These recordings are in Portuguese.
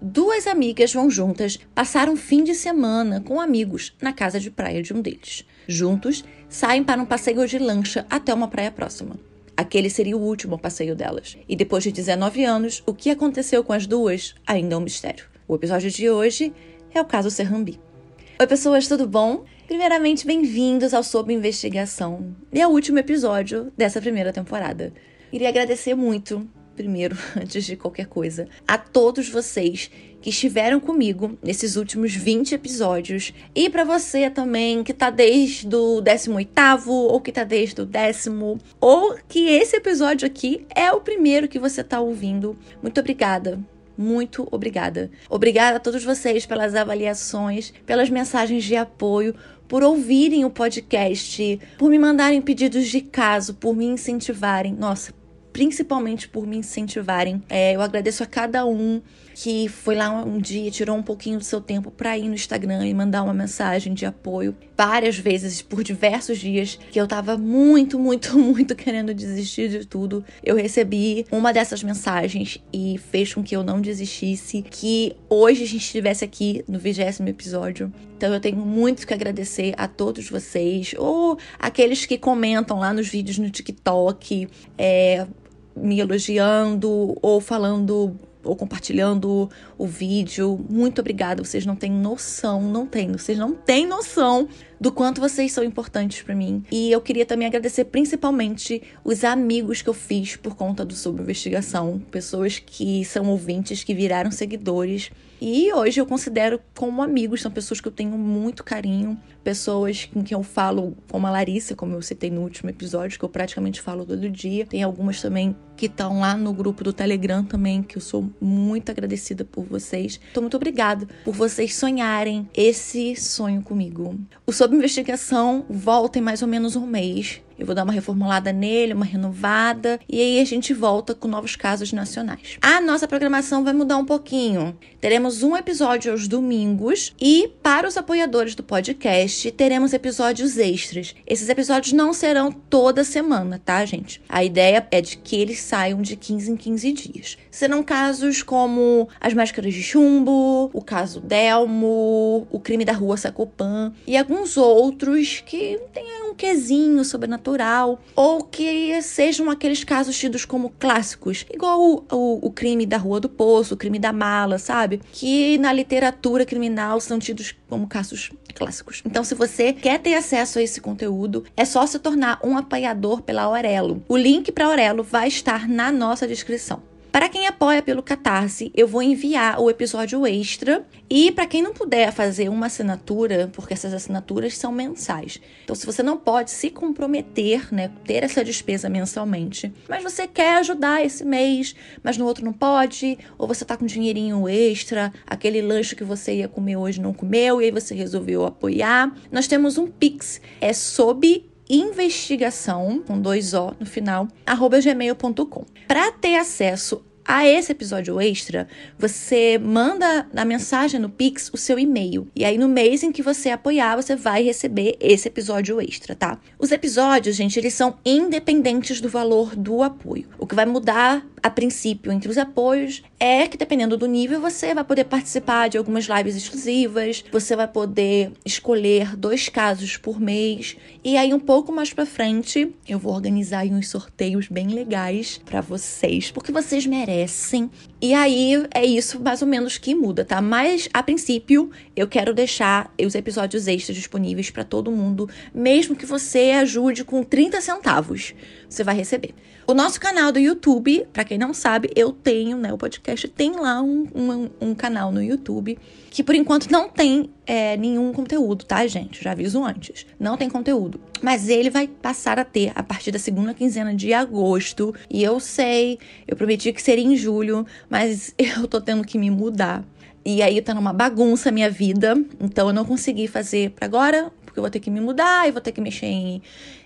duas amigas vão juntas passar um fim de semana com amigos na casa de praia de um deles. Juntos, saem para um passeio de lancha até uma praia próxima. Aquele seria o último passeio delas. E depois de 19 anos, o que aconteceu com as duas ainda é um mistério. O episódio de hoje é o caso Serrambi. Oi, pessoas, tudo bom? Primeiramente, bem-vindos ao Sob Investigação e ao último episódio dessa primeira temporada. Queria agradecer muito primeiro, antes de qualquer coisa, a todos vocês que estiveram comigo nesses últimos 20 episódios e para você também que tá desde o 18º ou que tá desde o décimo ou que esse episódio aqui é o primeiro que você tá ouvindo. Muito obrigada. Muito obrigada. Obrigada a todos vocês pelas avaliações, pelas mensagens de apoio, por ouvirem o podcast, por me mandarem pedidos de caso, por me incentivarem. Nossa, principalmente por me incentivarem. É, eu agradeço a cada um que foi lá um dia, tirou um pouquinho do seu tempo para ir no Instagram e mandar uma mensagem de apoio. Várias vezes, por diversos dias, que eu tava muito, muito, muito querendo desistir de tudo. Eu recebi uma dessas mensagens e fez com que eu não desistisse. Que hoje a gente estivesse aqui no vigésimo episódio. Então eu tenho muito que agradecer a todos vocês, ou aqueles que comentam lá nos vídeos no TikTok, é, me elogiando ou falando ou compartilhando o vídeo. Muito obrigada. Vocês não têm noção, não têm, vocês não têm noção do quanto vocês são importantes para mim. E eu queria também agradecer principalmente os amigos que eu fiz por conta do Sob Investigação, pessoas que são ouvintes, que viraram seguidores. E hoje eu considero como amigos, são pessoas que eu tenho muito carinho, pessoas com quem eu falo, como a Larissa, como eu citei no último episódio, que eu praticamente falo todo dia. Tem algumas também que estão lá no grupo do Telegram também, que eu sou muito agradecida por vocês. Então, muito obrigada por vocês sonharem esse sonho comigo. O Sob Investigação volta em mais ou menos um mês. Eu vou dar uma reformulada nele, uma renovada, e aí a gente volta com novos casos nacionais. A nossa programação vai mudar um pouquinho. Teremos um episódio aos domingos e para os apoiadores do podcast, teremos episódios extras. Esses episódios não serão toda semana, tá, gente? A ideia é de que eles saiam de 15 em 15 dias. Serão casos como as máscaras de chumbo, o caso Delmo, o crime da rua Sacopan e alguns outros que tenham um quesinho sobrenatural sobrenatural, ou que sejam aqueles casos tidos como clássicos, igual o, o, o crime da Rua do Poço, o crime da mala, sabe? Que na literatura criminal são tidos como casos clássicos. Então, se você quer ter acesso a esse conteúdo, é só se tornar um apoiador pela Aurelo. O link para Aurelo vai estar na nossa descrição. Para quem apoia pelo Catarse, eu vou enviar o episódio extra. E para quem não puder fazer uma assinatura, porque essas assinaturas são mensais. Então, se você não pode se comprometer, né, ter essa despesa mensalmente, mas você quer ajudar esse mês, mas no outro não pode, ou você tá com dinheirinho extra, aquele lanche que você ia comer hoje não comeu e aí você resolveu apoiar, nós temos um Pix, é sob investigação, com dois O no final, arroba gmail.com. Para ter acesso a esse episódio extra, você manda na mensagem no Pix o seu e-mail. E aí, no mês em que você apoiar, você vai receber esse episódio extra, tá? Os episódios, gente, eles são independentes do valor do apoio. O que vai mudar a princípio entre os apoios é que dependendo do nível você vai poder participar de algumas lives exclusivas, você vai poder escolher dois casos por mês e aí um pouco mais para frente eu vou organizar uns sorteios bem legais para vocês, porque vocês merecem. E aí é isso mais ou menos que muda, tá? Mas a princípio eu quero deixar os episódios extras disponíveis para todo mundo, mesmo que você ajude com 30 centavos, você vai receber. O nosso canal do YouTube, para quem não sabe, eu tenho, né? O podcast tem lá um, um, um canal no YouTube que por enquanto não tem é, nenhum conteúdo, tá, gente? Já aviso antes. Não tem conteúdo. Mas ele vai passar a ter a partir da segunda quinzena de agosto. E eu sei, eu prometi que seria em julho, mas eu tô tendo que me mudar. E aí tá numa bagunça a minha vida. Então eu não consegui fazer para agora, porque eu vou ter que me mudar e vou ter que mexer em,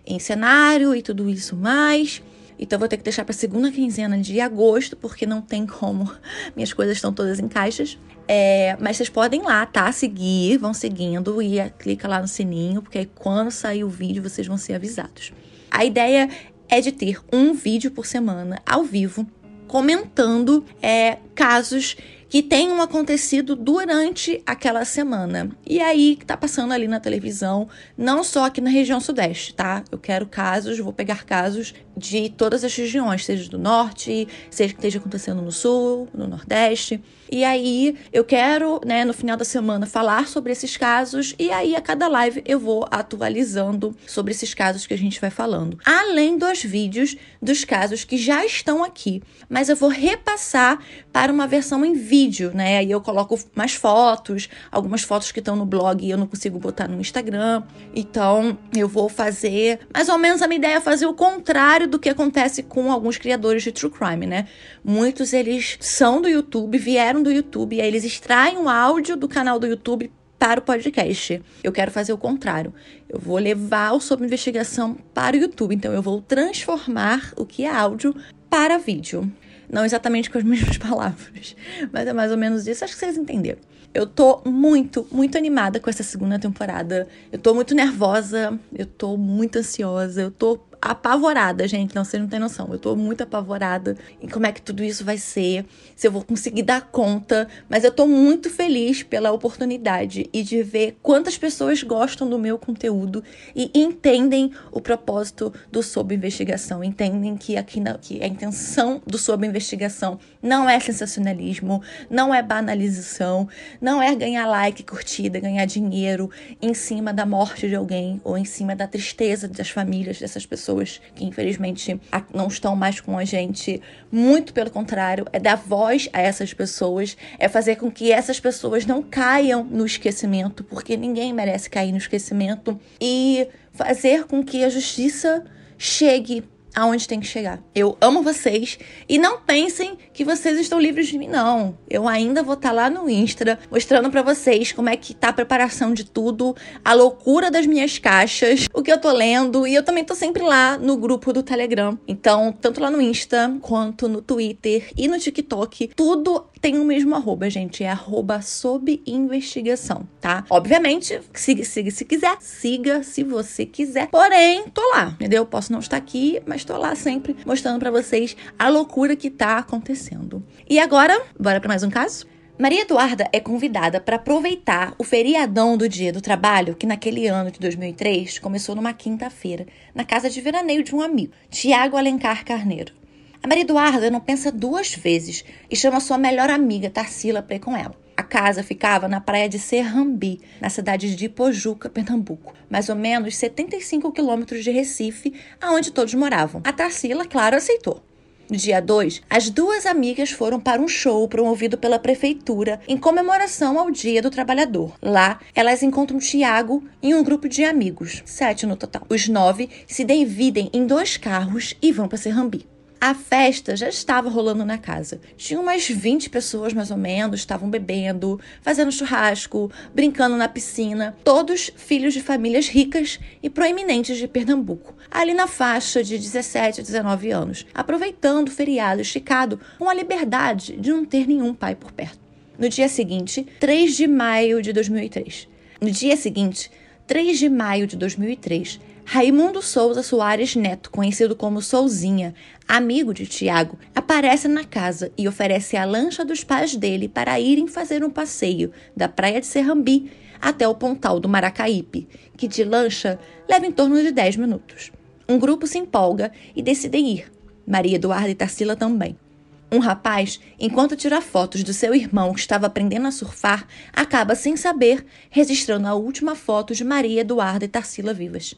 em cenário e tudo isso mais. Então vou ter que deixar para segunda quinzena de agosto, porque não tem como. Minhas coisas estão todas em caixas. É, mas vocês podem ir lá, tá? Seguir, vão seguindo e clica lá no sininho, porque aí quando sair o vídeo vocês vão ser avisados. A ideia é de ter um vídeo por semana ao vivo comentando é, casos que tenham acontecido durante aquela semana. E aí, que tá passando ali na televisão, não só aqui na região sudeste, tá? Eu quero casos, vou pegar casos de todas as regiões, seja do norte, seja que esteja acontecendo no sul, no nordeste. E aí eu quero, né, no final da semana falar sobre esses casos e aí a cada live eu vou atualizando sobre esses casos que a gente vai falando. Além dos vídeos dos casos que já estão aqui, mas eu vou repassar para uma versão em vídeo, né? Aí eu coloco mais fotos, algumas fotos que estão no blog e eu não consigo botar no Instagram. Então, eu vou fazer mais ou menos a minha ideia é fazer o contrário do que acontece com alguns criadores de true crime, né? Muitos eles são do YouTube, vieram do YouTube, aí eles extraem o áudio do canal do YouTube para o podcast. Eu quero fazer o contrário. Eu vou levar o sob investigação para o YouTube. Então eu vou transformar o que é áudio para vídeo. Não exatamente com as mesmas palavras, mas é mais ou menos isso. Acho que vocês entenderam. Eu tô muito, muito animada com essa segunda temporada. Eu tô muito nervosa, eu tô muito ansiosa, eu tô apavorada, gente. Não, vocês não têm noção. Eu tô muito apavorada em como é que tudo isso vai ser, se eu vou conseguir dar conta. Mas eu tô muito feliz pela oportunidade e de ver quantas pessoas gostam do meu conteúdo e entendem o propósito do Sob Investigação. Entendem que aqui na, que a intenção do Sob Investigação não é sensacionalismo, não é banalização, não é ganhar like, curtida, ganhar dinheiro em cima da morte de alguém ou em cima da tristeza das famílias dessas pessoas pessoas que infelizmente não estão mais com a gente. Muito pelo contrário, é dar voz a essas pessoas, é fazer com que essas pessoas não caiam no esquecimento, porque ninguém merece cair no esquecimento, e fazer com que a justiça chegue aonde tem que chegar. Eu amo vocês e não pensem que vocês estão livres de mim, não. Eu ainda vou estar tá lá no Insta mostrando para vocês como é que tá a preparação de tudo, a loucura das minhas caixas, o que eu tô lendo e eu também tô sempre lá no grupo do Telegram. Então, tanto lá no Insta quanto no Twitter e no TikTok, tudo tem o mesmo arroba, gente. É arroba sob investigação, tá? Obviamente, siga, siga se quiser. Siga se você quiser. Porém, tô lá, entendeu? Posso não estar aqui, mas tô lá sempre mostrando para vocês a loucura que tá acontecendo. E agora, bora para mais um caso? Maria Eduarda é convidada para aproveitar o feriadão do Dia do Trabalho, que naquele ano de 2003 começou numa quinta-feira, na casa de veraneio de um amigo, Tiago Alencar Carneiro. A Maria Eduarda não pensa duas vezes e chama sua melhor amiga, Tarsila, para ir com ela. A casa ficava na praia de Serrambi, na cidade de Ipojuca, Pernambuco, mais ou menos 75 quilômetros de Recife, aonde todos moravam. A Tarsila, claro, aceitou. No dia 2, as duas amigas foram para um show promovido pela prefeitura em comemoração ao Dia do Trabalhador. Lá, elas encontram Tiago e um grupo de amigos, sete no total. Os nove se dividem em dois carros e vão para Serrambi. A festa já estava rolando na casa. Tinha umas 20 pessoas mais ou menos, estavam bebendo, fazendo churrasco, brincando na piscina, todos filhos de famílias ricas e proeminentes de Pernambuco, ali na faixa de 17 a 19 anos, aproveitando o feriado esticado com a liberdade de não ter nenhum pai por perto. No dia seguinte, 3 de maio de 2003. No dia seguinte, 3 de maio de 2003, Raimundo Souza Soares Neto, conhecido como Souzinha, amigo de Tiago, aparece na casa e oferece a lancha dos pais dele para irem fazer um passeio da praia de Serrambi até o pontal do Maracaípe, que de lancha leva em torno de 10 minutos. Um grupo se empolga e decidem ir. Maria Eduarda e Tarsila também. Um rapaz, enquanto tira fotos do seu irmão que estava aprendendo a surfar, acaba sem saber registrando a última foto de Maria Eduarda e Tarsila vivas.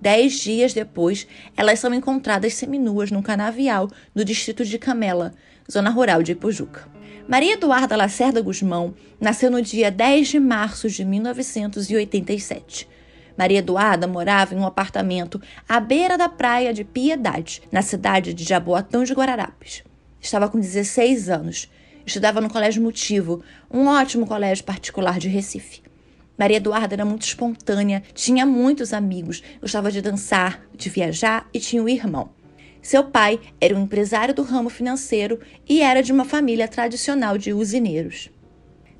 Dez dias depois, elas são encontradas seminuas num canavial no distrito de Camela, zona rural de Ipojuca. Maria Eduarda Lacerda Guzmão nasceu no dia 10 de março de 1987. Maria Eduarda morava em um apartamento à beira da praia de Piedade, na cidade de Jaboatão de Guararapes. Estava com 16 anos. Estudava no Colégio Motivo, um ótimo colégio particular de Recife. Maria Eduarda era muito espontânea, tinha muitos amigos, gostava de dançar, de viajar e tinha um irmão. Seu pai era um empresário do ramo financeiro e era de uma família tradicional de usineiros.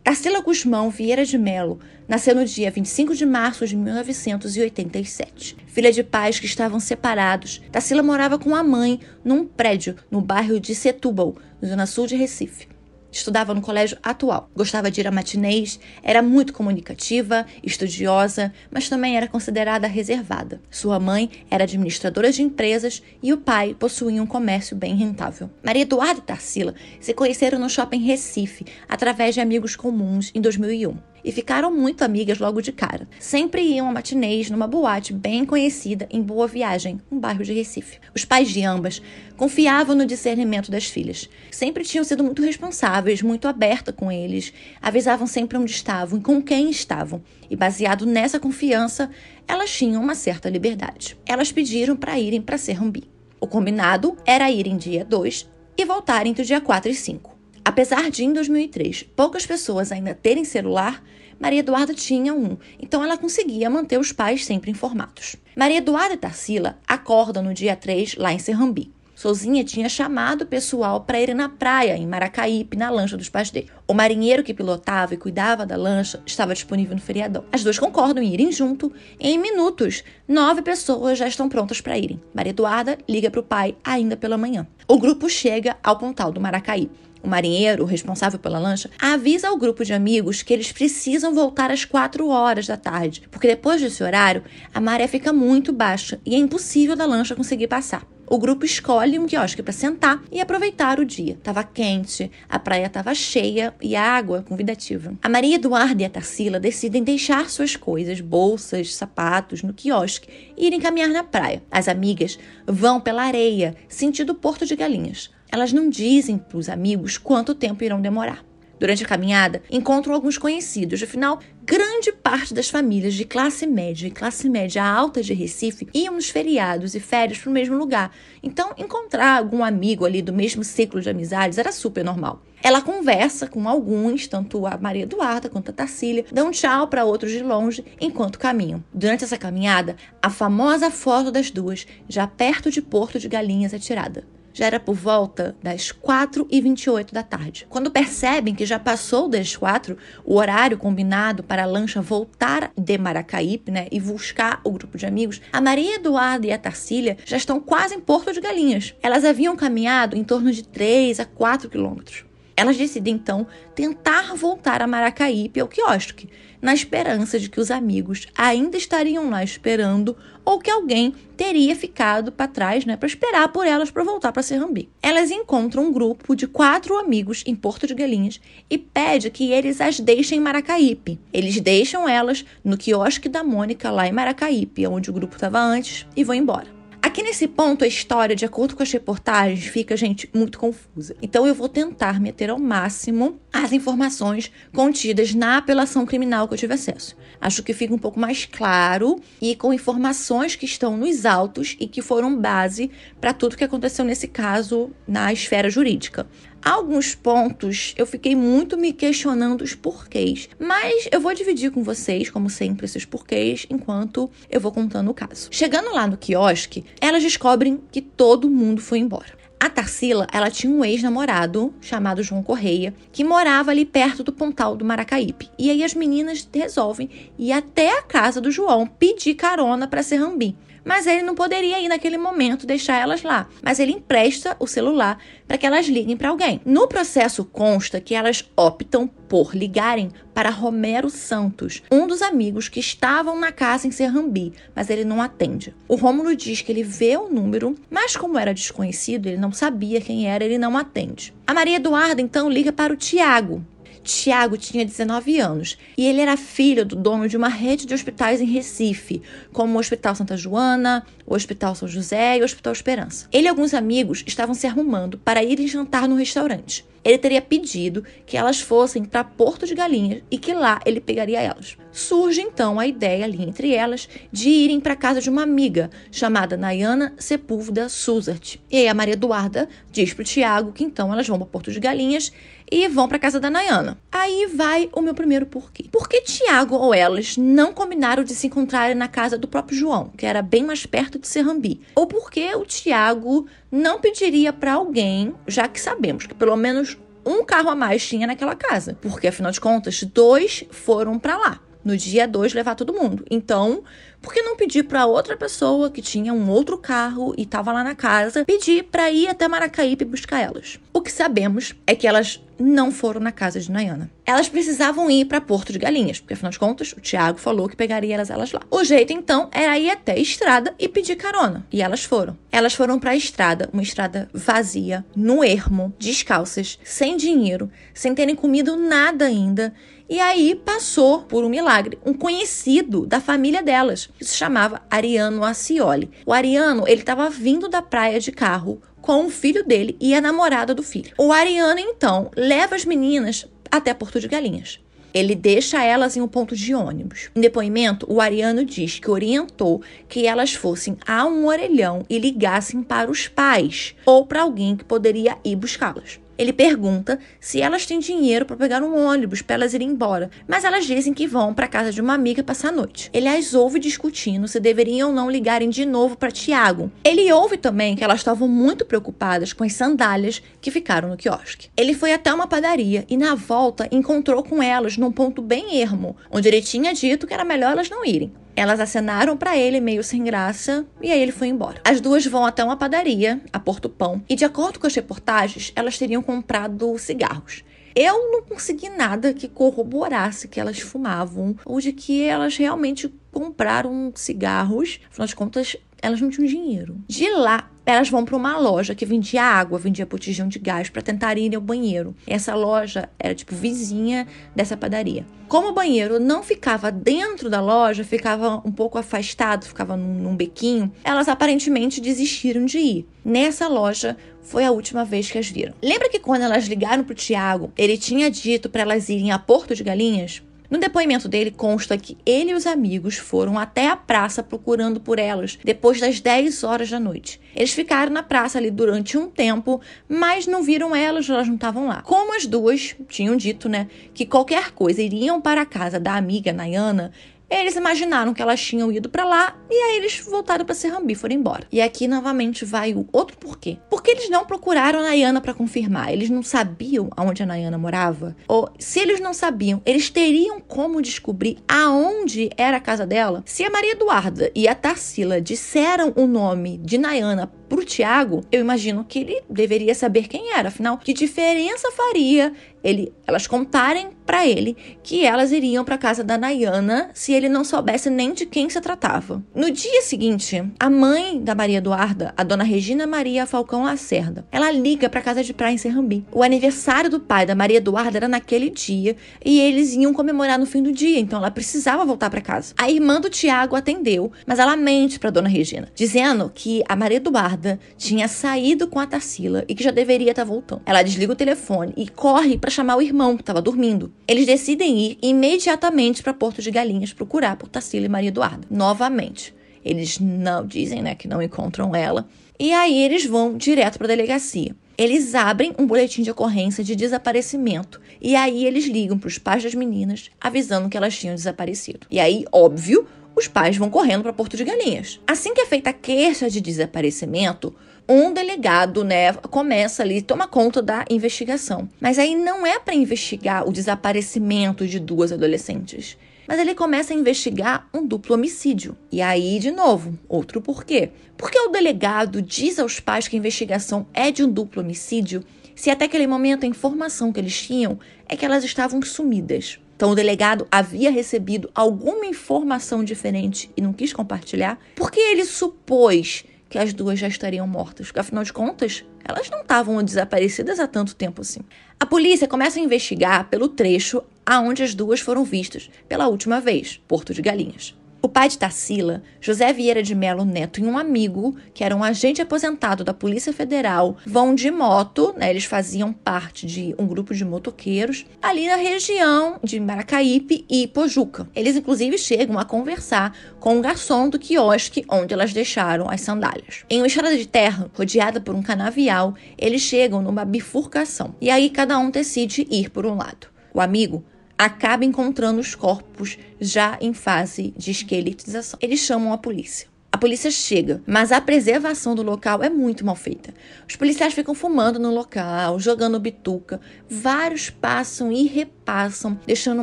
Tarsila Guzmão Vieira de Melo nasceu no dia 25 de março de 1987. Filha de pais que estavam separados, Tarsila morava com a mãe num prédio no bairro de Setúbal, zona sul de Recife. Estudava no colégio atual. Gostava de ir a matinês, era muito comunicativa, estudiosa, mas também era considerada reservada. Sua mãe era administradora de empresas e o pai possuía um comércio bem rentável. Maria Eduarda e Tarsila se conheceram no shopping Recife através de amigos comuns em 2001 e ficaram muito amigas logo de cara. Sempre iam a matinês numa boate bem conhecida em Boa Viagem, um bairro de Recife. Os pais de ambas confiavam no discernimento das filhas. Sempre tinham sido muito responsáveis, muito aberta com eles, avisavam sempre onde estavam e com quem estavam. E baseado nessa confiança, elas tinham uma certa liberdade. Elas pediram para irem para Serrambi. O combinado era ir em dia 2 e voltar entre o dia 4 e 5. Apesar de, em 2003, poucas pessoas ainda terem celular, Maria Eduarda tinha um, então ela conseguia manter os pais sempre informados. Maria Eduarda e Tarsila acordam no dia 3 lá em Serrambi. Sozinha tinha chamado o pessoal para ir na praia, em Maracaípe, na lancha dos pais dele. O marinheiro que pilotava e cuidava da lancha estava disponível no feriadão. As duas concordam em irem junto. Em minutos, nove pessoas já estão prontas para irem. Maria Eduarda liga para o pai ainda pela manhã. O grupo chega ao pontal do Maracaí. O marinheiro, o responsável pela lancha, avisa ao grupo de amigos que eles precisam voltar às 4 horas da tarde, porque depois desse horário a maré fica muito baixa e é impossível da lancha conseguir passar. O grupo escolhe um quiosque para sentar e aproveitar o dia. Tava quente, a praia estava cheia e a água convidativa. A Maria Eduarda e a Tarsila decidem deixar suas coisas, bolsas, sapatos, no quiosque e irem caminhar na praia. As amigas vão pela areia, sentido Porto de Galinhas. Elas não dizem para os amigos quanto tempo irão demorar. Durante a caminhada, encontram alguns conhecidos, afinal, grande parte das famílias de classe média e classe média alta de Recife iam nos feriados e férias para o mesmo lugar. Então, encontrar algum amigo ali do mesmo ciclo de amizades era super normal. Ela conversa com alguns, tanto a Maria Eduarda quanto a Tarsília, dão tchau para outros de longe enquanto caminham. Durante essa caminhada, a famosa foto das duas, já perto de Porto de Galinhas, é tirada já era por volta das 4 e 28 da tarde. Quando percebem que já passou das 4, o horário combinado para a lancha voltar de Maracaípe né, e buscar o grupo de amigos, a Maria Eduarda e a Tarsília já estão quase em Porto de Galinhas. Elas haviam caminhado em torno de 3 a 4 quilômetros. Elas decidem então tentar voltar a Maracaípe ao quiosque, na esperança de que os amigos ainda estariam lá esperando ou que alguém teria ficado para trás, né, para esperar por elas para voltar para Serrambi. Elas encontram um grupo de quatro amigos em Porto de Galinhas e pede que eles as deixem em Maracaípe. Eles deixam elas no quiosque da Mônica lá em Maracaípe, onde o grupo estava antes, e vão embora. Aqui nesse ponto, a história, de acordo com as reportagens, fica, gente, muito confusa. Então eu vou tentar meter ao máximo as informações contidas na apelação criminal que eu tive acesso. Acho que fica um pouco mais claro e com informações que estão nos autos e que foram base para tudo que aconteceu nesse caso na esfera jurídica alguns pontos eu fiquei muito me questionando os porquês, mas eu vou dividir com vocês, como sempre, esses porquês enquanto eu vou contando o caso. Chegando lá no quiosque, elas descobrem que todo mundo foi embora. A Tarsila, ela tinha um ex-namorado chamado João Correia, que morava ali perto do Pontal do Maracaípe. E aí as meninas resolvem ir até a casa do João pedir carona para Serrambi mas ele não poderia ir naquele momento deixar elas lá. Mas ele empresta o celular para que elas liguem para alguém. No processo consta que elas optam por ligarem para Romero Santos, um dos amigos que estavam na casa em Serrambi, mas ele não atende. O Rômulo diz que ele vê o número, mas como era desconhecido, ele não sabia quem era, ele não atende. A Maria Eduarda então liga para o Tiago, Tiago tinha 19 anos e ele era filho do dono de uma rede de hospitais em Recife, como o Hospital Santa Joana, o Hospital São José e o Hospital Esperança. Ele e alguns amigos estavam se arrumando para irem jantar no restaurante ele teria pedido que elas fossem para Porto de Galinhas e que lá ele pegaria elas. Surge então a ideia ali entre elas de irem para casa de uma amiga chamada Nayana Sepúlveda Suzart. E aí a Maria Eduarda diz pro Tiago que então elas vão para Porto de Galinhas e vão para casa da Nayana. Aí vai o meu primeiro porquê. Por que Tiago ou elas não combinaram de se encontrarem na casa do próprio João, que era bem mais perto de Serrambi? Ou por que o Tiago não pediria para alguém, já que sabemos que pelo menos um carro a mais tinha naquela casa, porque afinal de contas, dois foram para lá. No dia 2 levar todo mundo. Então, por que não pedir para outra pessoa que tinha um outro carro e estava lá na casa, pedir para ir até Maracaípe buscar elas? O que sabemos é que elas não foram na casa de Nayana. Elas precisavam ir para Porto de Galinhas, porque afinal de contas, o Tiago falou que pegaria elas, elas lá. O jeito então era ir até a estrada e pedir carona. E elas foram. Elas foram para a estrada, uma estrada vazia, no ermo, descalças, sem dinheiro, sem terem comido nada ainda. E aí passou, por um milagre, um conhecido da família delas, que se chamava Ariano Acioli. O Ariano, ele estava vindo da praia de carro com o filho dele e a namorada do filho. O Ariano, então, leva as meninas até Porto de Galinhas. Ele deixa elas em um ponto de ônibus. Em depoimento, o Ariano diz que orientou que elas fossem a um orelhão e ligassem para os pais ou para alguém que poderia ir buscá-las. Ele pergunta se elas têm dinheiro para pegar um ônibus para elas irem embora, mas elas dizem que vão para casa de uma amiga passar a noite. Ele as ouve discutindo se deveriam ou não ligarem de novo para Tiago. Ele ouve também que elas estavam muito preocupadas com as sandálias que ficaram no quiosque. Ele foi até uma padaria e na volta encontrou com elas num ponto bem ermo, onde ele tinha dito que era melhor elas não irem. Elas acenaram para ele meio sem graça e aí ele foi embora. As duas vão até uma padaria, a Porto Pão, e de acordo com as reportagens, elas teriam comprado cigarros. Eu não consegui nada que corroborasse que elas fumavam ou de que elas realmente compraram cigarros. Afinal de contas, elas não tinham dinheiro. De lá, elas vão para uma loja que vendia água, vendia botijão de gás para tentar ir ao banheiro. Essa loja era tipo vizinha dessa padaria. Como o banheiro não ficava dentro da loja, ficava um pouco afastado, ficava num, num bequinho, elas aparentemente desistiram de ir. Nessa loja foi a última vez que as viram. Lembra que quando elas ligaram pro Tiago, ele tinha dito para elas irem a Porto de Galinhas? No depoimento dele consta que ele e os amigos foram até a praça procurando por elas depois das 10 horas da noite. Eles ficaram na praça ali durante um tempo, mas não viram elas, elas não estavam lá. Como as duas tinham dito, né, que qualquer coisa iriam para a casa da amiga Nayana, eles imaginaram que elas tinham ido para lá e aí eles voltaram para Serrambi, foram embora. E aqui novamente vai o outro porquê. Porque eles não procuraram a Nayana para confirmar. Eles não sabiam aonde a Nayana morava. Ou se eles não sabiam, eles teriam como descobrir aonde era a casa dela? Se a Maria Eduarda e a Tarsila disseram o nome de Nayana pro Tiago, eu imagino que ele deveria saber quem era. Afinal, que diferença faria ele, elas contarem para ele que elas iriam para casa da Nayana se ele não soubesse nem de quem se tratava. No dia seguinte, a mãe da Maria Eduarda, a dona Regina Maria Falcão Lacerda, ela liga para casa de praia em Serrambi. O aniversário do pai da Maria Eduarda era naquele dia e eles iam comemorar no fim do dia, então ela precisava voltar para casa. A irmã do Tiago atendeu, mas ela mente para dona Regina, dizendo que a Maria Eduarda tinha saído com a Tarsila e que já deveria estar tá voltando. Ela desliga o telefone e corre para chamar o irmão que estava dormindo. Eles decidem ir imediatamente para Porto de Galinhas procurar por Tarsila e Maria Eduarda. Novamente, eles não dizem, né, que não encontram ela. E aí eles vão direto para a delegacia. Eles abrem um boletim de ocorrência de desaparecimento e aí eles ligam para os pais das meninas avisando que elas tinham desaparecido. E aí, óbvio, os pais vão correndo para Porto de Galinhas. Assim que é feita a queixa de desaparecimento, um delegado, né, começa ali, toma conta da investigação. Mas aí não é para investigar o desaparecimento de duas adolescentes. Mas ele começa a investigar um duplo homicídio. E aí, de novo, outro porquê. Porque o delegado diz aos pais que a investigação é de um duplo homicídio, se até aquele momento a informação que eles tinham é que elas estavam sumidas. Então, o delegado havia recebido alguma informação diferente e não quis compartilhar, porque ele supôs que as duas já estariam mortas, porque afinal de contas, elas não estavam desaparecidas há tanto tempo assim. A polícia começa a investigar pelo trecho aonde as duas foram vistas pela última vez, Porto de Galinhas. O pai de Tarsila, José Vieira de Melo Neto, e um amigo, que era um agente aposentado da Polícia Federal, vão de moto, né, eles faziam parte de um grupo de motoqueiros, ali na região de Maracaípe e Pojuca. Eles, inclusive, chegam a conversar com o garçom do quiosque onde elas deixaram as sandálias. Em uma estrada de terra, rodeada por um canavial, eles chegam numa bifurcação. E aí cada um decide ir por um lado. O amigo acaba encontrando os corpos já em fase de esqueletização. Eles chamam a polícia. A polícia chega, mas a preservação do local é muito mal feita. Os policiais ficam fumando no local, jogando bituca. Vários passam e repassam, deixando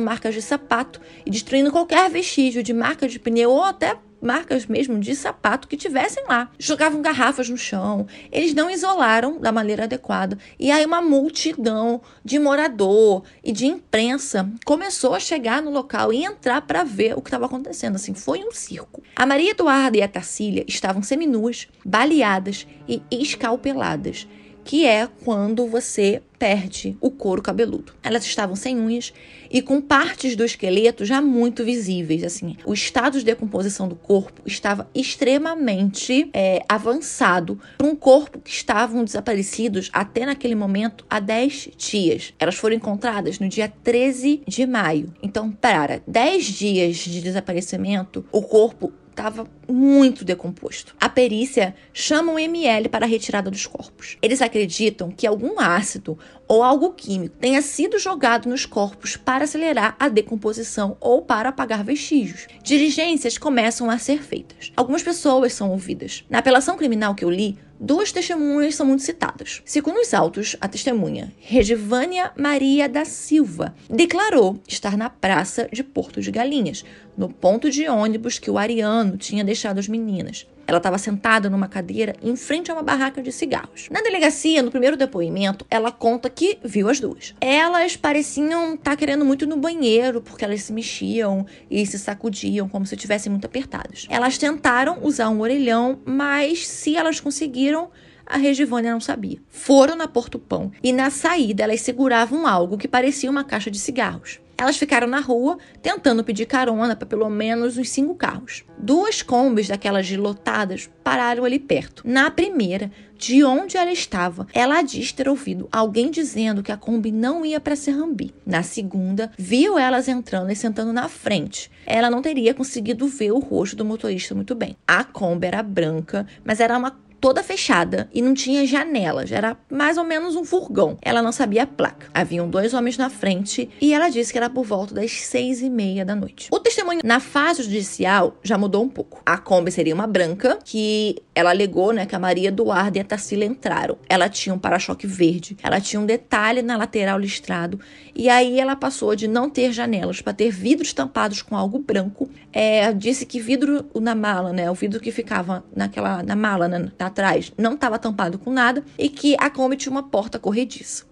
marcas de sapato e destruindo qualquer vestígio de marca de pneu ou até marcas mesmo de sapato que tivessem lá. Jogavam garrafas no chão. Eles não isolaram da maneira adequada. E aí uma multidão de morador e de imprensa começou a chegar no local e entrar para ver o que estava acontecendo. Assim, foi um circo. A Maria Eduarda e a Tacília estavam seminuas, baleadas e escalpeladas que é quando você perde o couro cabeludo. Elas estavam sem unhas e com partes do esqueleto já muito visíveis. Assim, o estado de decomposição do corpo estava extremamente é, avançado para um corpo que estavam desaparecidos até naquele momento há 10 dias. Elas foram encontradas no dia 13 de maio. Então, para 10 dias de desaparecimento, o corpo estava muito decomposto. A perícia chama o ML para a retirada dos corpos. Eles acreditam que algum ácido ou algo químico tenha sido jogado nos corpos para acelerar a decomposição ou para apagar vestígios. Diligências começam a ser feitas. Algumas pessoas são ouvidas. Na apelação criminal que eu li, Duas testemunhas são muito citadas. Segundo os autos, a testemunha Regivânia Maria da Silva declarou estar na praça de Porto de Galinhas, no ponto de ônibus que o Ariano tinha deixado as meninas. Ela estava sentada numa cadeira em frente a uma barraca de cigarros. Na delegacia, no primeiro depoimento, ela conta que viu as duas. Elas pareciam estar tá querendo muito no banheiro, porque elas se mexiam e se sacudiam como se estivessem muito apertadas. Elas tentaram usar um orelhão, mas se elas conseguiram, a Regivânia não sabia. Foram na Porto Pão e na saída elas seguravam algo que parecia uma caixa de cigarros. Elas ficaram na rua tentando pedir carona para pelo menos uns cinco carros. Duas combis daquelas lotadas pararam ali perto. Na primeira, de onde ela estava, ela diz ter ouvido alguém dizendo que a Kombi não ia para Serrambi. Na segunda, viu elas entrando e sentando na frente. Ela não teria conseguido ver o rosto do motorista muito bem. A Kombi era branca, mas era uma toda fechada e não tinha janelas, era mais ou menos um furgão. Ela não sabia a placa. Haviam dois homens na frente e ela disse que era por volta das seis e meia da noite. O testemunho na fase judicial já mudou um pouco. A Kombi seria uma branca que ela alegou, né, que a Maria Eduarda e a Tarsila entraram. Ela tinha um para-choque verde, ela tinha um detalhe na lateral listrado e aí ela passou de não ter janelas para ter vidros tampados com algo branco. É, disse que vidro na mala, né, o vidro que ficava naquela na mala, né, na atrás não estava tampado com nada e que a Kombi tinha uma porta corrediça.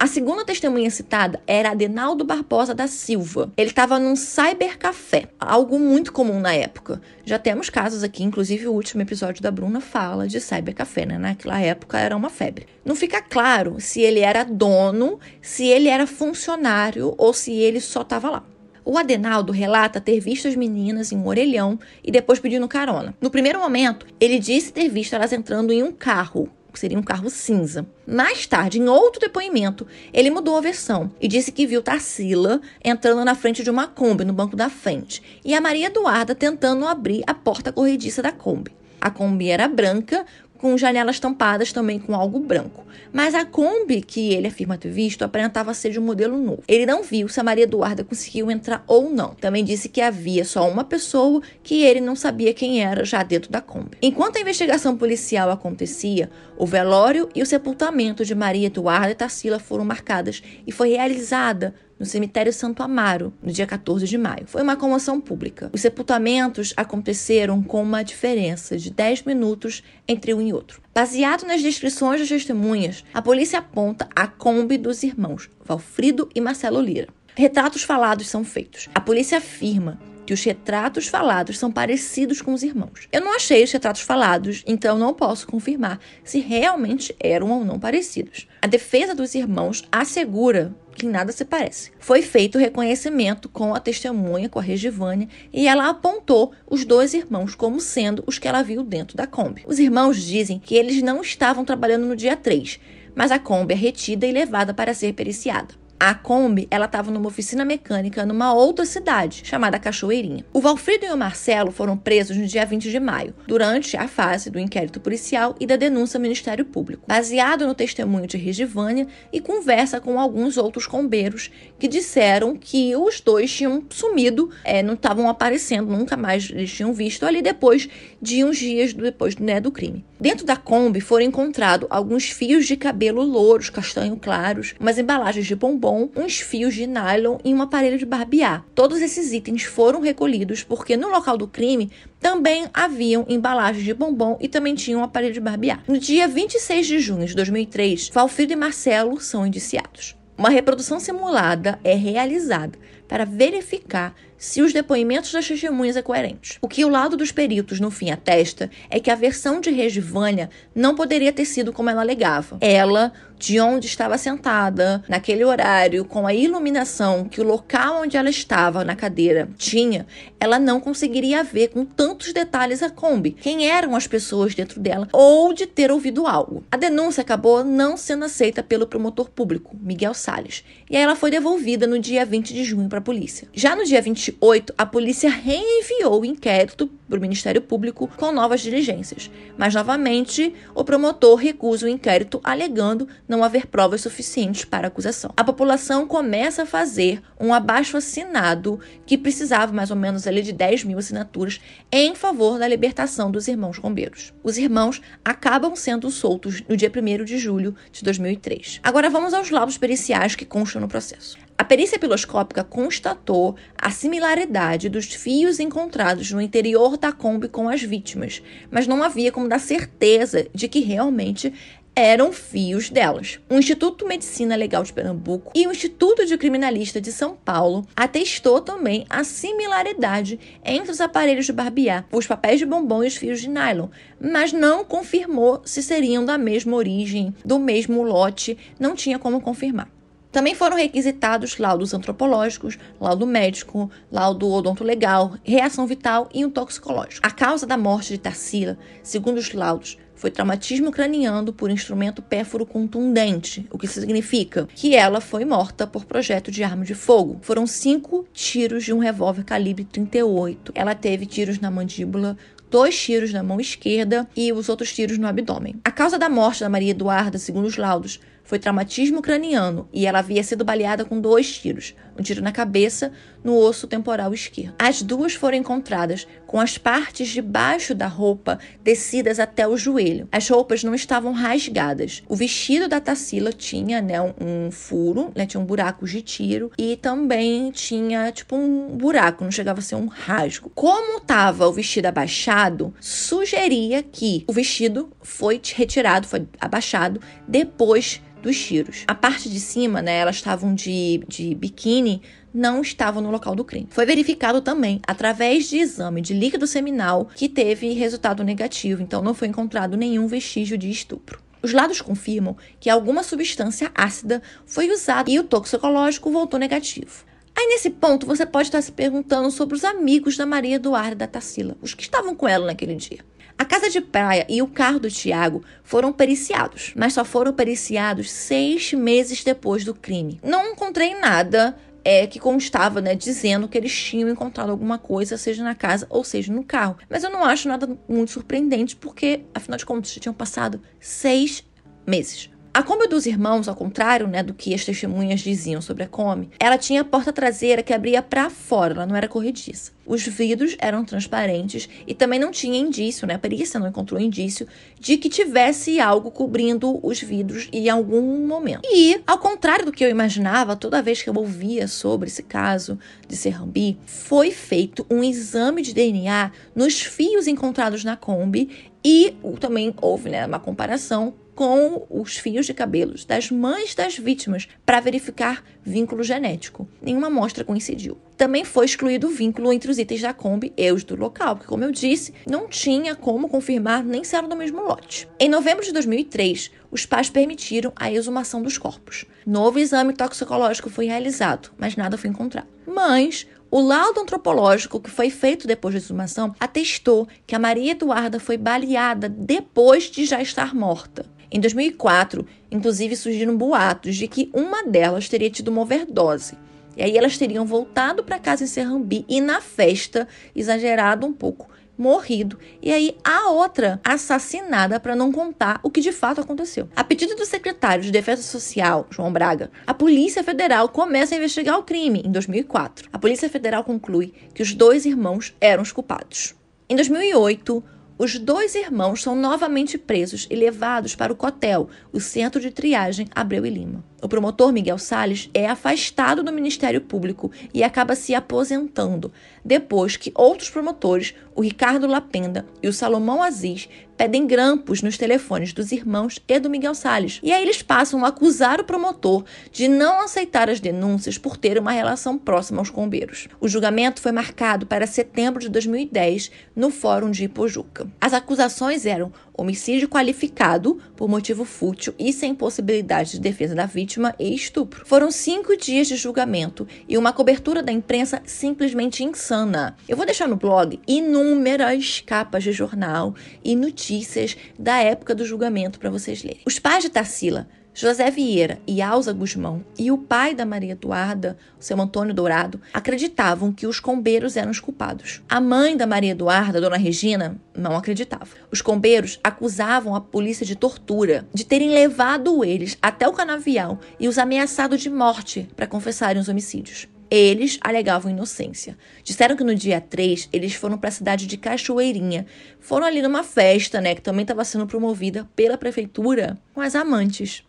A segunda testemunha citada era Adenaldo Barbosa da Silva. Ele estava num cybercafé, algo muito comum na época. Já temos casos aqui, inclusive o último episódio da Bruna fala de cybercafé, né? Naquela época era uma febre. Não fica claro se ele era dono, se ele era funcionário ou se ele só estava lá. O Adenaldo relata ter visto as meninas em um orelhão e depois pedindo carona. No primeiro momento, ele disse ter visto elas entrando em um carro, que seria um carro cinza. Mais tarde, em outro depoimento, ele mudou a versão e disse que viu Tarsila entrando na frente de uma Kombi no banco da frente e a Maria Eduarda tentando abrir a porta corrediça da Kombi. A Kombi era branca, com janelas tampadas também com algo branco. Mas a Kombi que ele afirma ter visto aparentava ser de um modelo novo. Ele não viu se a Maria Eduarda conseguiu entrar ou não. Também disse que havia só uma pessoa que ele não sabia quem era já dentro da Kombi. Enquanto a investigação policial acontecia, o velório e o sepultamento de Maria Eduarda e Tarsila foram marcadas e foi realizada no cemitério Santo Amaro, no dia 14 de maio. Foi uma comoção pública. Os sepultamentos aconteceram com uma diferença de 10 minutos entre um e outro. Baseado nas descrições das testemunhas, a polícia aponta a Kombi dos irmãos Valfrido e Marcelo Lira. Retratos falados são feitos. A polícia afirma que os retratos falados são parecidos com os irmãos. Eu não achei os retratos falados, então não posso confirmar se realmente eram ou não parecidos. A defesa dos irmãos assegura que nada se parece. Foi feito o reconhecimento com a testemunha, com a Regivânia, e ela apontou os dois irmãos como sendo os que ela viu dentro da Kombi. Os irmãos dizem que eles não estavam trabalhando no dia 3, mas a Kombi é retida e levada para ser periciada. A Kombi, ela estava numa oficina mecânica numa outra cidade, chamada Cachoeirinha. O Valfrido e o Marcelo foram presos no dia 20 de maio, durante a fase do inquérito policial e da denúncia ao Ministério Público, baseado no testemunho de Regivânia e conversa com alguns outros combeiros que disseram que os dois tinham sumido, é, não estavam aparecendo, nunca mais eles tinham visto ali depois de uns dias depois né, do crime. Dentro da Kombi foram encontrados alguns fios de cabelo louros, castanho claros, umas embalagens de bombom bombom, uns fios de nylon e um aparelho de barbear. Todos esses itens foram recolhidos porque no local do crime também haviam embalagens de bombom e também tinha um aparelho de barbear. No dia 26 de junho de 2003, Valfrido e Marcelo são indiciados. Uma reprodução simulada é realizada para verificar se os depoimentos das testemunhas é coerentes. O que o lado dos peritos no fim atesta é que a versão de Regivânia não poderia ter sido como ela alegava. Ela, de onde estava sentada, naquele horário, com a iluminação que o local onde ela estava na cadeira tinha, ela não conseguiria ver com tantos detalhes a Kombi, quem eram as pessoas dentro dela ou de ter ouvido algo. A denúncia acabou não sendo aceita pelo promotor público, Miguel Salles, e ela foi devolvida no dia 20 de junho para a polícia. Já no dia 20 2028, a polícia reenviou o inquérito para o Ministério Público com novas diligências, mas novamente o promotor recusa o inquérito, alegando não haver provas suficientes para a acusação. A população começa a fazer um abaixo-assinado que precisava mais ou menos ali de 10 mil assinaturas em favor da libertação dos irmãos bombeiros. Os irmãos acabam sendo soltos no dia 1 de julho de 2003. Agora vamos aos laudos periciais que constam no processo. A perícia piloscópica constatou a similaridade dos fios encontrados no interior da Kombi com as vítimas, mas não havia como dar certeza de que realmente eram fios delas. O Instituto Medicina Legal de Pernambuco e o Instituto de Criminalista de São Paulo atestou também a similaridade entre os aparelhos de barbear, os papéis de bombom e os fios de nylon, mas não confirmou se seriam da mesma origem, do mesmo lote, não tinha como confirmar. Também foram requisitados laudos antropológicos, laudo médico, laudo odontolegal, reação vital e um toxicológico. A causa da morte de Tarsila, segundo os laudos, foi traumatismo craniano por instrumento pérfuro contundente, o que significa que ela foi morta por projeto de arma de fogo. Foram cinco tiros de um revólver calibre 38. Ela teve tiros na mandíbula, dois tiros na mão esquerda e os outros tiros no abdômen. A causa da morte da Maria Eduarda, segundo os laudos, foi traumatismo craniano e ela havia sido baleada com dois tiros, um tiro na cabeça, no osso temporal esquerdo. As duas foram encontradas com as partes de baixo da roupa descidas até o joelho. As roupas não estavam rasgadas. O vestido da Tarsila tinha né, um, um furo, né, tinha um buraco de tiro e também tinha tipo um buraco, não chegava a ser um rasgo. Como estava o vestido abaixado, sugeria que o vestido foi retirado, foi abaixado depois dos tiros. A parte de cima, né, elas estavam de, de biquíni, não estavam no local do crime. Foi verificado também através de exame de líquido seminal que teve resultado negativo, então não foi encontrado nenhum vestígio de estupro. Os lados confirmam que alguma substância ácida foi usada e o toxicológico voltou negativo. Aí, nesse ponto, você pode estar se perguntando sobre os amigos da Maria Eduarda da Tarsila, os que estavam com ela naquele dia. A casa de praia e o carro do Tiago foram periciados, mas só foram periciados seis meses depois do crime. Não encontrei nada é, que constava, né, dizendo que eles tinham encontrado alguma coisa, seja na casa ou seja no carro. Mas eu não acho nada muito surpreendente, porque, afinal de contas, já tinham passado seis meses. A Kombi dos irmãos, ao contrário né, do que as testemunhas diziam sobre a Kombi, ela tinha a porta traseira que abria para fora, ela não era corrediça. Os vidros eram transparentes e também não tinha indício, né? A perícia não encontrou indício de que tivesse algo cobrindo os vidros em algum momento. E, ao contrário do que eu imaginava, toda vez que eu ouvia sobre esse caso de Serrambi, foi feito um exame de DNA nos fios encontrados na Kombi e também houve né, uma comparação com os fios de cabelos das mães das vítimas para verificar vínculo genético. Nenhuma amostra coincidiu. Também foi excluído o vínculo entre os itens da Kombi e os do local, porque, como eu disse, não tinha como confirmar nem se eram do mesmo lote. Em novembro de 2003, os pais permitiram a exumação dos corpos. Novo exame toxicológico foi realizado, mas nada foi encontrado. Mas o laudo antropológico que foi feito depois da exumação atestou que a Maria Eduarda foi baleada depois de já estar morta. Em 2004, inclusive surgiram boatos de que uma delas teria tido uma overdose. E aí elas teriam voltado para casa em Serrambi e na festa, exagerado um pouco, morrido. E aí a outra assassinada para não contar o que de fato aconteceu. A pedido do secretário de Defesa Social, João Braga, a Polícia Federal começa a investigar o crime em 2004. A Polícia Federal conclui que os dois irmãos eram os culpados. Em 2008, os dois irmãos são novamente presos e levados para o COTEL, o Centro de Triagem Abreu e Lima. O promotor Miguel Sales é afastado do Ministério Público e acaba se aposentando, depois que outros promotores, o Ricardo Lapenda e o Salomão Aziz, pedem grampos nos telefones dos irmãos e do Miguel Sales. E aí eles passam a acusar o promotor de não aceitar as denúncias por ter uma relação próxima aos combeiros. O julgamento foi marcado para setembro de 2010 no Fórum de Ipojuca. As acusações eram homicídio qualificado por motivo fútil e sem possibilidade de defesa da vítima e estupro. Foram cinco dias de julgamento e uma cobertura da imprensa simplesmente insana. Eu vou deixar no blog inúmeras capas de jornal e notícias da época do julgamento para vocês lerem. Os pais de Tarsila José Vieira e Alza Guzmão e o pai da Maria Eduarda, o seu Antônio Dourado, acreditavam que os combeiros eram os culpados. A mãe da Maria Eduarda, Dona Regina, não acreditava. Os combeiros acusavam a polícia de tortura, de terem levado eles até o canavial e os ameaçado de morte para confessarem os homicídios. Eles alegavam inocência. Disseram que no dia 3 eles foram para a cidade de Cachoeirinha. Foram ali numa festa, né, que também estava sendo promovida pela prefeitura com as amantes.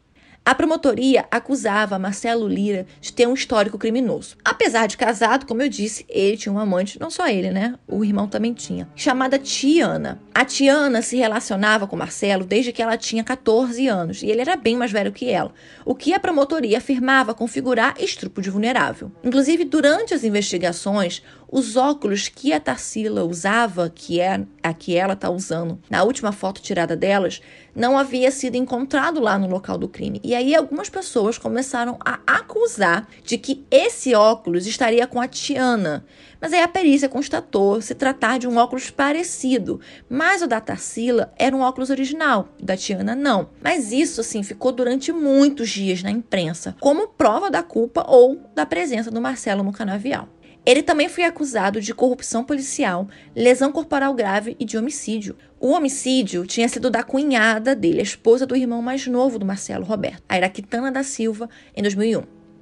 A promotoria acusava Marcelo Lira de ter um histórico criminoso. Apesar de casado, como eu disse, ele tinha um amante, não só ele, né? O irmão também tinha, chamada Tiana. A Tiana se relacionava com Marcelo desde que ela tinha 14 anos e ele era bem mais velho que ela, o que a promotoria afirmava configurar estupro de vulnerável. Inclusive, durante as investigações, os óculos que a Tarsila usava, que é a que ela está usando na última foto tirada delas, não havia sido encontrado lá no local do crime. E aí algumas pessoas começaram a acusar de que esse óculos estaria com a Tiana. Mas aí a perícia constatou se tratar de um óculos parecido, mas o da Tarsila era um óculos original, da Tiana não. Mas isso assim ficou durante muitos dias na imprensa, como prova da culpa ou da presença do Marcelo no canavial. Ele também foi acusado de corrupção policial, lesão corporal grave e de homicídio. O homicídio tinha sido da cunhada dele, a esposa do irmão mais novo do Marcelo, Roberto, a Iraquitana da Silva, em 2001.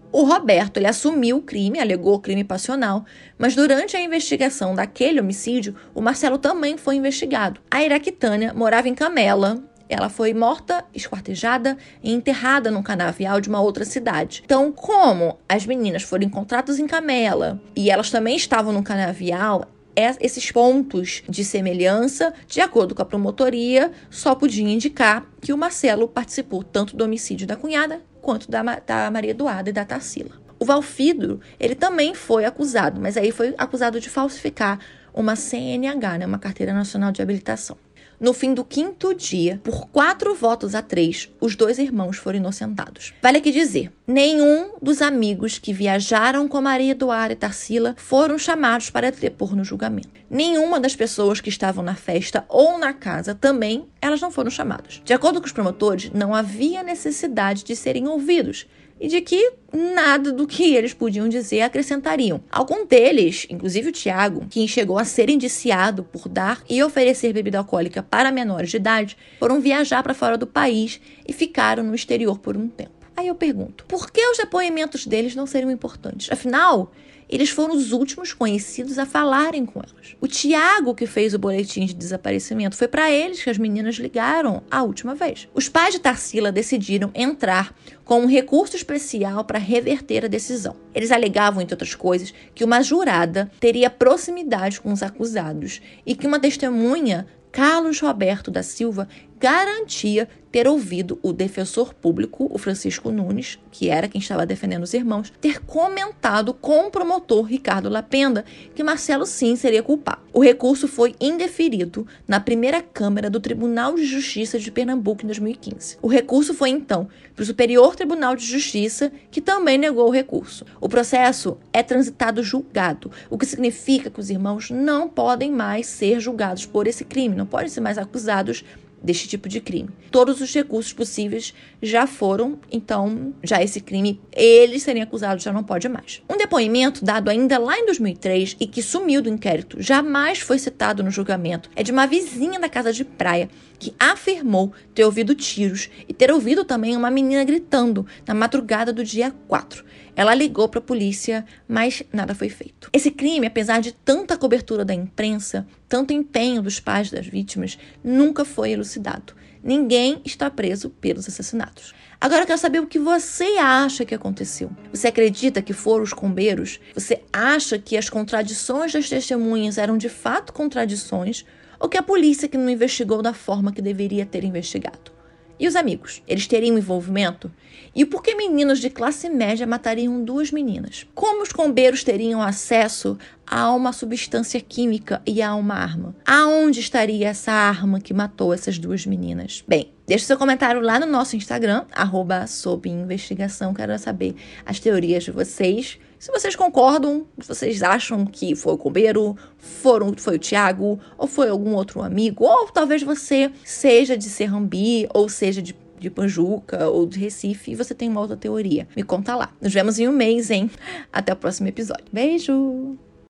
O Roberto ele assumiu o crime, alegou crime passional, mas durante a investigação daquele homicídio, o Marcelo também foi investigado. A Iraquitânia morava em Camela, ela foi morta, esquartejada e enterrada num canavial de uma outra cidade. Então, como as meninas foram encontradas em Camela e elas também estavam no canavial, é, esses pontos de semelhança, de acordo com a promotoria, só podiam indicar que o Marcelo participou tanto do homicídio da cunhada quanto da, da Maria Eduarda e da Tarsila. O Valfido, ele também foi acusado, mas aí foi acusado de falsificar uma CNH, né, uma Carteira Nacional de Habilitação. No fim do quinto dia, por quatro votos a três, os dois irmãos foram inocentados. Vale aqui dizer, nenhum dos amigos que viajaram com Maria Eduarda e Tarsila foram chamados para depor no julgamento. Nenhuma das pessoas que estavam na festa ou na casa também, elas não foram chamadas. De acordo com os promotores, não havia necessidade de serem ouvidos, e de que nada do que eles podiam dizer acrescentariam. Algum deles, inclusive o Tiago, que chegou a ser indiciado por dar e oferecer bebida alcoólica para menores de idade, foram viajar para fora do país e ficaram no exterior por um tempo. Aí eu pergunto, por que os depoimentos deles não seriam importantes? Afinal, eles foram os últimos conhecidos a falarem com elas. O Tiago, que fez o boletim de desaparecimento, foi para eles que as meninas ligaram a última vez. Os pais de Tarsila decidiram entrar com um recurso especial para reverter a decisão. Eles alegavam, entre outras coisas, que uma jurada teria proximidade com os acusados e que uma testemunha Carlos Roberto da Silva garantia ter ouvido o defensor público, o Francisco Nunes, que era quem estava defendendo os irmãos, ter comentado com o promotor Ricardo Lapenda que Marcelo sim seria culpado. O recurso foi indeferido na primeira Câmara do Tribunal de Justiça de Pernambuco em 2015. O recurso foi então para o Superior Tribunal de Justiça, que também negou o recurso. O processo é transitado julgado, o que significa que os irmãos não podem mais ser julgados por esse crime, não podem ser mais acusados deste tipo de crime. Todos os recursos possíveis já foram, então já esse crime, eles serem acusados já não pode mais. Um depoimento dado ainda lá em 2003 e que sumiu do inquérito, jamais foi citado no julgamento, é de uma vizinha da casa de praia que afirmou ter ouvido tiros e ter ouvido também uma menina gritando na madrugada do dia 4. Ela ligou para a polícia, mas nada foi feito. Esse crime, apesar de tanta cobertura da imprensa, tanto empenho dos pais das vítimas, nunca foi elucidado. Ninguém está preso pelos assassinatos. Agora eu quero saber o que você acha que aconteceu. Você acredita que foram os combeiros? Você acha que as contradições das testemunhas eram de fato contradições? Ou que a polícia que não investigou da forma que deveria ter investigado? E os amigos? Eles teriam envolvimento? E por que meninos de classe média matariam duas meninas? Como os combeiros teriam acesso a uma substância química e a uma arma? Aonde estaria essa arma que matou essas duas meninas? Bem, deixe seu comentário lá no nosso Instagram, arroba sob investigação. Quero saber as teorias de vocês. Se vocês concordam, se vocês acham que foi o Combeiro, foram, foi o Tiago, ou foi algum outro amigo, ou talvez você seja de Serrambi, ou seja de de Panjuca ou de Recife e você tem uma outra teoria. Me conta lá. Nos vemos em um mês, hein? Até o próximo episódio. Beijo!